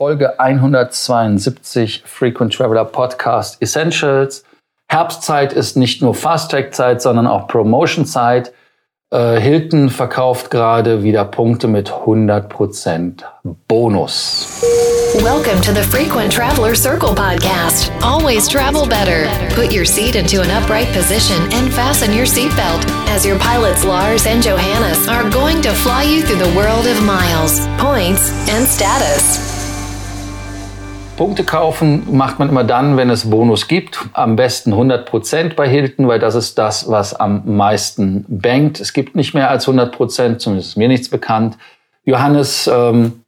Folge 172 Frequent Traveler Podcast Essentials. Herbstzeit ist nicht nur Fast-Track-Zeit, sondern auch Promotion-Zeit. Äh, Hilton verkauft gerade wieder Punkte mit 100% Bonus. Welcome to the Frequent Traveler Circle podcast. Always travel better. Put your seat into an upright position and fasten your seatbelt as your pilots Lars and Johannes are going to fly you through the world of miles, points, and status. Punkte kaufen macht man immer dann, wenn es Bonus gibt. Am besten 100 Prozent bei Hilton, weil das ist das, was am meisten bankt. Es gibt nicht mehr als 100 Prozent, zumindest ist mir nichts bekannt. Johannes, ähm,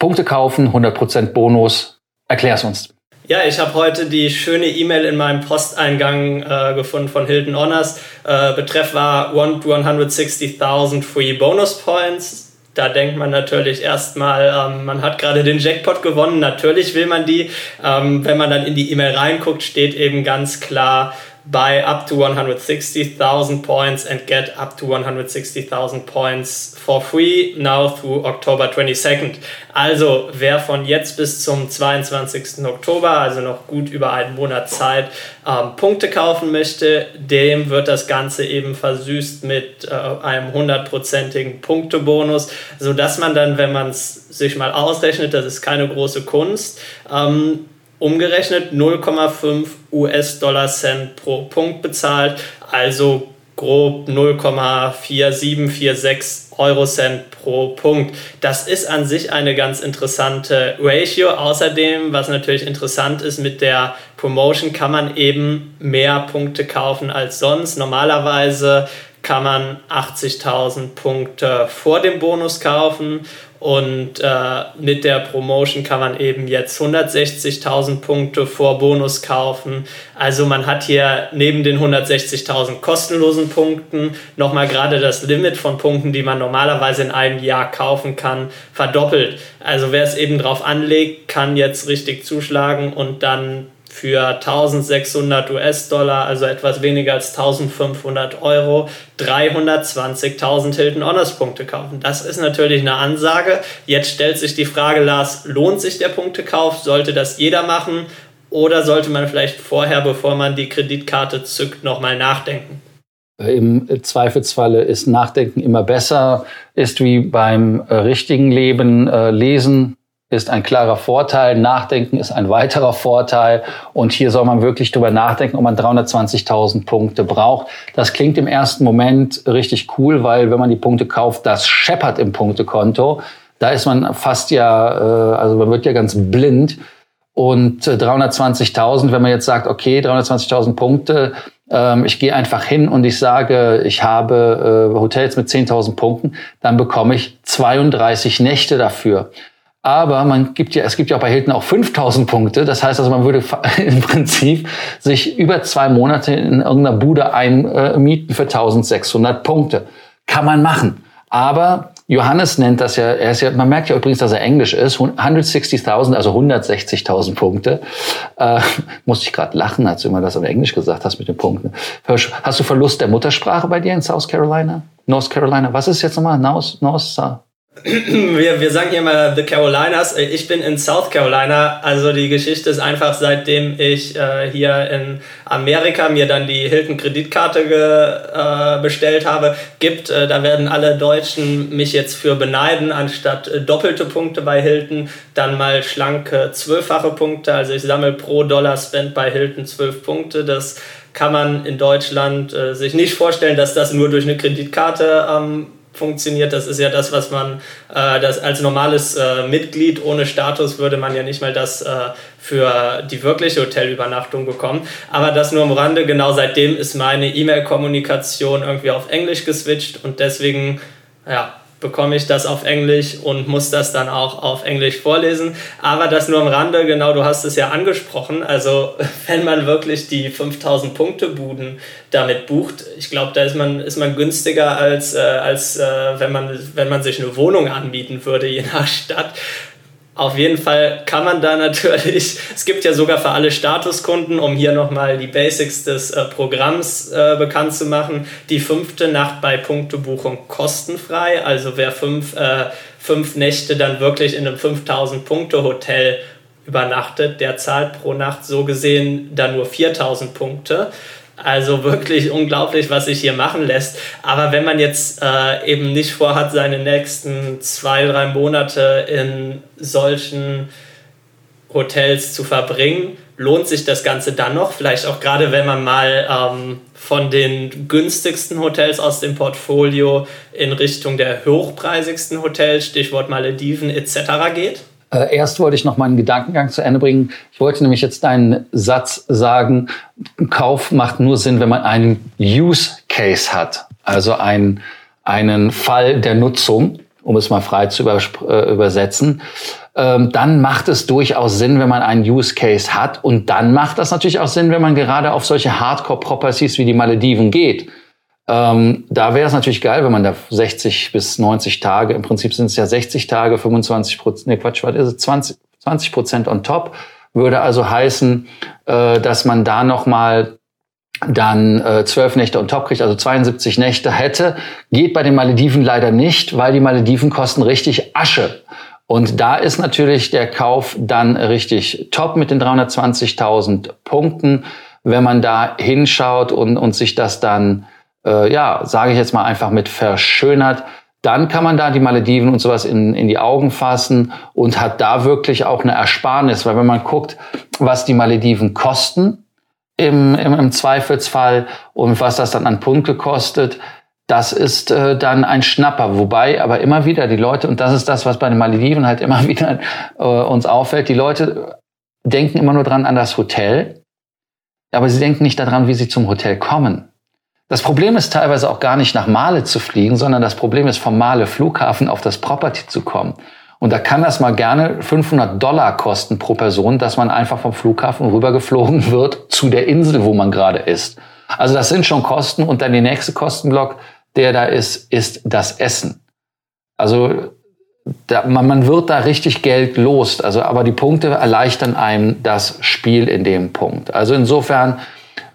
Punkte kaufen, 100 Prozent Bonus. Erklär's uns. Ja, ich habe heute die schöne E-Mail in meinem Posteingang äh, gefunden von Hilton Honors. Äh, Betreff war 160.000 Free Bonus Points da denkt man natürlich erstmal, ähm, man hat gerade den Jackpot gewonnen, natürlich will man die. Ähm, wenn man dann in die E-Mail reinguckt, steht eben ganz klar, buy up to 160,000 points and get up to 160,000 points for free now through October 22nd. Also wer von jetzt bis zum 22. Oktober, also noch gut über einen Monat Zeit, ähm, Punkte kaufen möchte, dem wird das Ganze eben versüßt mit äh, einem hundertprozentigen Punktebonus, sodass man dann, wenn man es sich mal ausrechnet, das ist keine große Kunst, ähm, umgerechnet 0,5 US-Dollar Cent pro Punkt bezahlt, also grob 0,4746 Euro Cent pro Punkt. Das ist an sich eine ganz interessante Ratio. Außerdem, was natürlich interessant ist, mit der Promotion kann man eben mehr Punkte kaufen als sonst. Normalerweise kann man 80.000 Punkte vor dem Bonus kaufen und äh, mit der Promotion kann man eben jetzt 160.000 Punkte vor Bonus kaufen. Also man hat hier neben den 160.000 kostenlosen Punkten nochmal gerade das Limit von Punkten, die man normalerweise in einem Jahr kaufen kann, verdoppelt. Also wer es eben drauf anlegt, kann jetzt richtig zuschlagen und dann für 1600 US-Dollar, also etwas weniger als 1500 Euro, 320.000 Hilton Honors Punkte kaufen. Das ist natürlich eine Ansage. Jetzt stellt sich die Frage, Lars, lohnt sich der Punktekauf? Sollte das jeder machen? Oder sollte man vielleicht vorher, bevor man die Kreditkarte zückt, nochmal nachdenken? Im Zweifelsfalle ist Nachdenken immer besser, ist wie beim äh, richtigen Leben äh, lesen, ist ein klarer Vorteil, Nachdenken ist ein weiterer Vorteil und hier soll man wirklich drüber nachdenken, ob man 320.000 Punkte braucht. Das klingt im ersten Moment richtig cool, weil wenn man die Punkte kauft, das scheppert im Punktekonto. Da ist man fast ja, äh, also man wird ja ganz blind. Und 320.000, äh, wenn man jetzt sagt, okay, 320.000 Punkte, ähm, ich gehe einfach hin und ich sage, ich habe äh, Hotels mit 10.000 Punkten, dann bekomme ich 32 Nächte dafür. Aber man gibt ja, es gibt ja auch bei Hilton auch 5000 Punkte. Das heißt also, man würde im Prinzip sich über zwei Monate in irgendeiner Bude einmieten für 1600 Punkte. Kann man machen. Aber Johannes nennt das ja, er ist ja, man merkt ja übrigens, dass er Englisch ist, 160.000, also 160.000 Punkte. Äh, musste ich gerade lachen, als du immer das auf Englisch gesagt hast mit den Punkten. Hast du Verlust der Muttersprache bei dir in South Carolina? North Carolina? Was ist jetzt nochmal? North, North, wir, wir sagen hier mal The Carolinas. Ich bin in South Carolina. Also die Geschichte ist einfach, seitdem ich äh, hier in Amerika mir dann die Hilton Kreditkarte ge, äh, bestellt habe, gibt, äh, da werden alle Deutschen mich jetzt für beneiden, anstatt äh, doppelte Punkte bei Hilton, dann mal schlanke zwölffache Punkte. Also ich sammle pro Dollar Spend bei Hilton zwölf Punkte. Das kann man in Deutschland äh, sich nicht vorstellen, dass das nur durch eine Kreditkarte ähm, funktioniert. Das ist ja das, was man äh, das als normales äh, Mitglied ohne Status würde man ja nicht mal das äh, für die wirkliche Hotelübernachtung bekommen. Aber das nur am Rande. Genau seitdem ist meine E-Mail-Kommunikation irgendwie auf Englisch geswitcht und deswegen ja, bekomme ich das auf Englisch und muss das dann auch auf Englisch vorlesen. Aber das nur am Rande, genau, du hast es ja angesprochen. Also wenn man wirklich die 5000 Punkte Buden damit bucht, ich glaube, da ist man, ist man günstiger als, äh, als äh, wenn, man, wenn man sich eine Wohnung anbieten würde, je nach Stadt. Auf jeden Fall kann man da natürlich, es gibt ja sogar für alle Statuskunden, um hier nochmal die Basics des äh, Programms äh, bekannt zu machen, die fünfte Nacht bei Punktebuchung kostenfrei. Also wer fünf, äh, fünf Nächte dann wirklich in einem 5000 Punkte Hotel übernachtet, der zahlt pro Nacht so gesehen dann nur 4000 Punkte. Also wirklich unglaublich, was sich hier machen lässt. Aber wenn man jetzt äh, eben nicht vorhat, seine nächsten zwei, drei Monate in solchen Hotels zu verbringen, lohnt sich das Ganze dann noch? Vielleicht auch gerade, wenn man mal ähm, von den günstigsten Hotels aus dem Portfolio in Richtung der hochpreisigsten Hotels, Stichwort Malediven etc. geht? Äh, erst wollte ich noch meinen Gedankengang zu Ende bringen. Ich wollte nämlich jetzt deinen Satz sagen, Kauf macht nur Sinn, wenn man einen Use Case hat, also ein, einen Fall der Nutzung, um es mal frei zu äh, übersetzen. Ähm, dann macht es durchaus Sinn, wenn man einen Use Case hat. Und dann macht das natürlich auch Sinn, wenn man gerade auf solche Hardcore-Properties wie die Malediven geht. Ähm, da wäre es natürlich geil, wenn man da 60 bis 90 Tage, im Prinzip sind es ja 60 Tage, 25 Prozent, nee Quatsch, was ist es, 20, 20 Prozent on top, würde also heißen, äh, dass man da nochmal dann äh, 12 Nächte on top kriegt, also 72 Nächte hätte. Geht bei den Malediven leider nicht, weil die Malediven kosten richtig Asche. Und da ist natürlich der Kauf dann richtig top mit den 320.000 Punkten. Wenn man da hinschaut und, und sich das dann äh, ja, sage ich jetzt mal einfach mit verschönert, dann kann man da die Malediven und sowas in, in die Augen fassen und hat da wirklich auch eine Ersparnis. Weil wenn man guckt, was die Malediven kosten im, im, im Zweifelsfall und was das dann an Punkte kostet, das ist äh, dann ein Schnapper. Wobei aber immer wieder die Leute, und das ist das, was bei den Malediven halt immer wieder äh, uns auffällt, die Leute denken immer nur dran an das Hotel, aber sie denken nicht daran, wie sie zum Hotel kommen. Das Problem ist teilweise auch gar nicht nach Male zu fliegen, sondern das Problem ist vom Male Flughafen auf das Property zu kommen. Und da kann das mal gerne 500 Dollar kosten pro Person, dass man einfach vom Flughafen rübergeflogen wird zu der Insel, wo man gerade ist. Also das sind schon Kosten. Und dann der nächste Kostenblock, der da ist, ist das Essen. Also da, man, man wird da richtig Geld los. Also, aber die Punkte erleichtern einem das Spiel in dem Punkt. Also insofern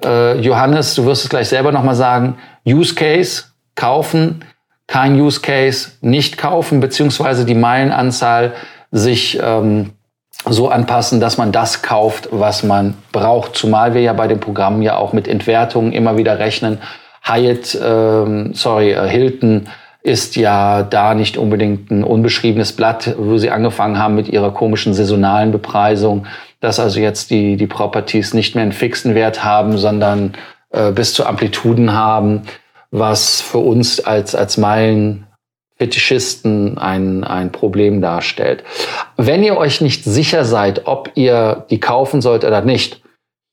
äh, Johannes, du wirst es gleich selber nochmal sagen, Use Case, kaufen, kein Use Case, nicht kaufen, beziehungsweise die Meilenanzahl sich ähm, so anpassen, dass man das kauft, was man braucht. Zumal wir ja bei den Programmen ja auch mit Entwertungen immer wieder rechnen. Hyatt, ähm, sorry, äh, Hilton ist ja da nicht unbedingt ein unbeschriebenes Blatt, wo sie angefangen haben mit ihrer komischen saisonalen Bepreisung dass also jetzt die, die Properties nicht mehr einen fixen Wert haben, sondern äh, bis zu Amplituden haben, was für uns als, als Meilenfetischisten ein, ein Problem darstellt. Wenn ihr euch nicht sicher seid, ob ihr die kaufen sollt oder nicht,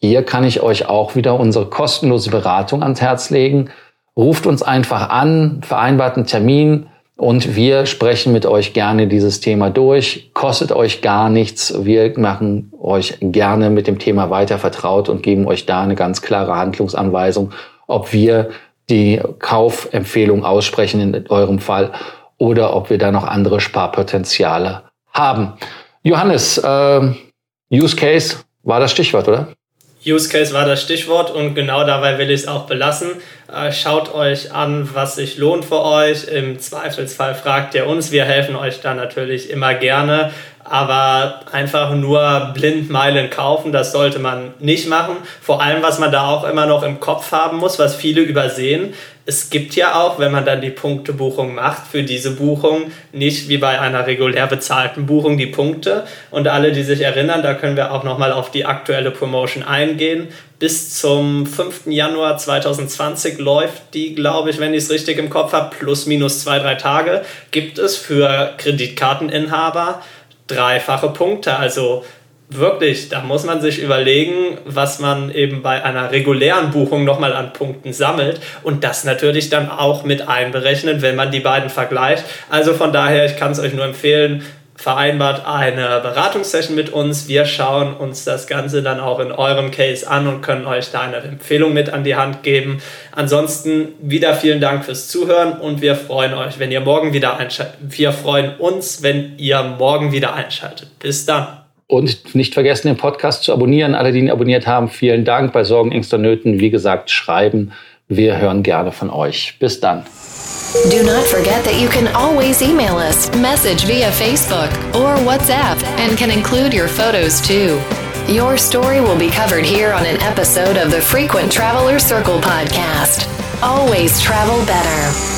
hier kann ich euch auch wieder unsere kostenlose Beratung ans Herz legen. Ruft uns einfach an, vereinbart einen Termin, und wir sprechen mit euch gerne dieses Thema durch. Kostet euch gar nichts. Wir machen euch gerne mit dem Thema weiter vertraut und geben euch da eine ganz klare Handlungsanweisung, ob wir die Kaufempfehlung aussprechen in eurem Fall oder ob wir da noch andere Sparpotenziale haben. Johannes, äh, Use Case war das Stichwort, oder? Use Case war das Stichwort und genau dabei will ich es auch belassen. Äh, schaut euch an, was sich lohnt für euch. Im Zweifelsfall fragt ihr uns. Wir helfen euch da natürlich immer gerne. Aber einfach nur blind Meilen kaufen, das sollte man nicht machen. Vor allem, was man da auch immer noch im Kopf haben muss, was viele übersehen, es gibt ja auch, wenn man dann die Punktebuchung macht, für diese Buchung nicht wie bei einer regulär bezahlten Buchung die Punkte. Und alle, die sich erinnern, da können wir auch nochmal auf die aktuelle Promotion eingehen. Bis zum 5. Januar 2020 läuft die, glaube ich, wenn ich es richtig im Kopf habe, plus minus zwei, drei Tage, gibt es für Kreditkarteninhaber dreifache Punkte. Also wirklich, da muss man sich überlegen, was man eben bei einer regulären Buchung nochmal an Punkten sammelt und das natürlich dann auch mit einberechnen, wenn man die beiden vergleicht. Also von daher, ich kann es euch nur empfehlen, vereinbart eine Beratungssession mit uns. Wir schauen uns das Ganze dann auch in eurem Case an und können euch da eine Empfehlung mit an die Hand geben. Ansonsten wieder vielen Dank fürs Zuhören und wir freuen euch, wenn ihr morgen wieder einschaltet. Wir freuen uns, wenn ihr morgen wieder einschaltet. Bis dann. Und nicht vergessen, den Podcast zu abonnieren. Alle, die ihn abonniert haben, vielen Dank. Bei Sorgen, Ängsten Nöten, wie gesagt, schreiben. Wir hören gerne von euch. Bis dann. Do not forget that you can always email us, message via Facebook or WhatsApp, and can include your photos too. Your story will be covered here on an episode of the Frequent Traveler Circle podcast. Always travel better.